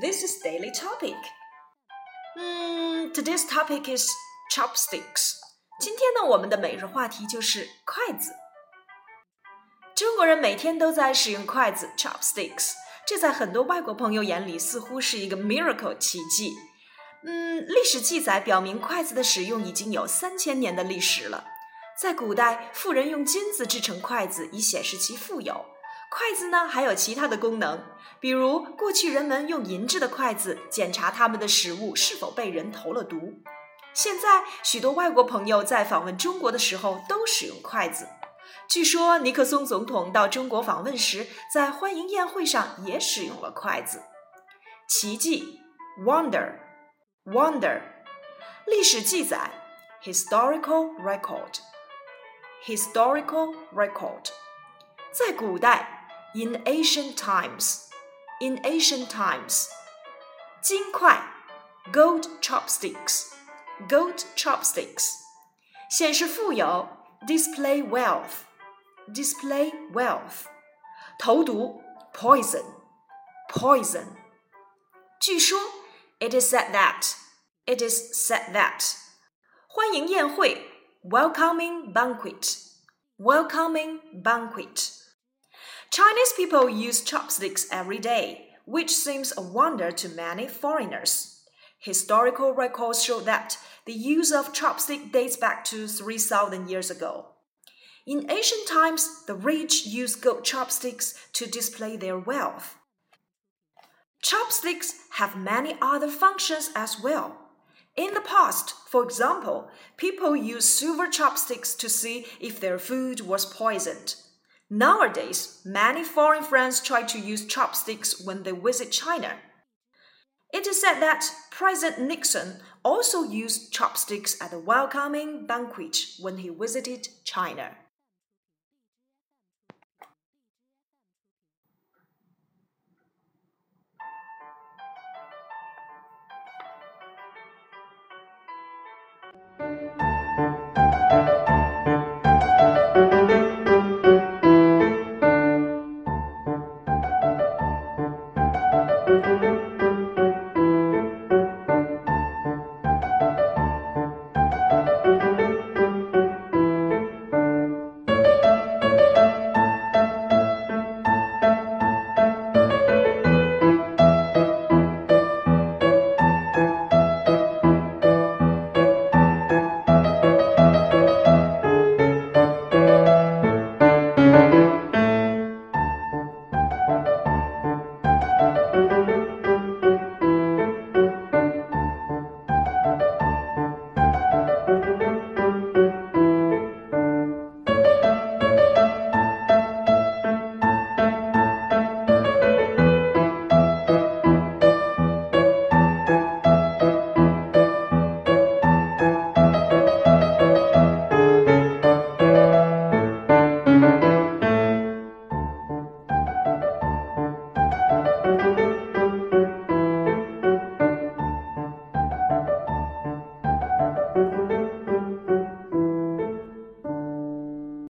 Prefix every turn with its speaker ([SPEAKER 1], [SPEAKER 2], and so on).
[SPEAKER 1] this is Daily Topic. Hmm, today's topic is chopsticks. 今天呢，我们的每日话题就是筷子。中国人每天都在使用筷子 chopsticks，这在很多外国朋友眼里似乎是一个 miracle 奇迹。嗯，历史记载表明，筷子的使用已经有三千年的历史了。在古代，富人用金子制成筷子，以显示其富有。筷子呢，还有其他的功能，比如过去人们用银质的筷子检查他们的食物是否被人投了毒。现在，许多外国朋友在访问中国的时候都使用筷子。据说尼克松总统到中国访问时，在欢迎宴会上也使用了筷子。奇迹，wonder，wonder，历史记载，historical record，historical record，在古代。in ancient times. In ancient times. 金块 gold chopsticks. Gold chopsticks. 显示富有 display wealth. Display wealth. 投毒 poison. Poison. 据说 it is said that. It is said that. 欢迎宴会 welcoming banquet. Welcoming banquet. Chinese people use chopsticks every day, which seems a wonder to many foreigners. Historical records show that the use of chopstick dates back to 3,000 years ago. In ancient times, the rich used gold chopsticks to display their wealth. Chopsticks have many other functions as well. In the past, for example, people used silver chopsticks to see if their food was poisoned. Nowadays, many foreign friends try to use chopsticks when they visit China. It is said that President Nixon also used chopsticks at a welcoming banquet when he visited China. Música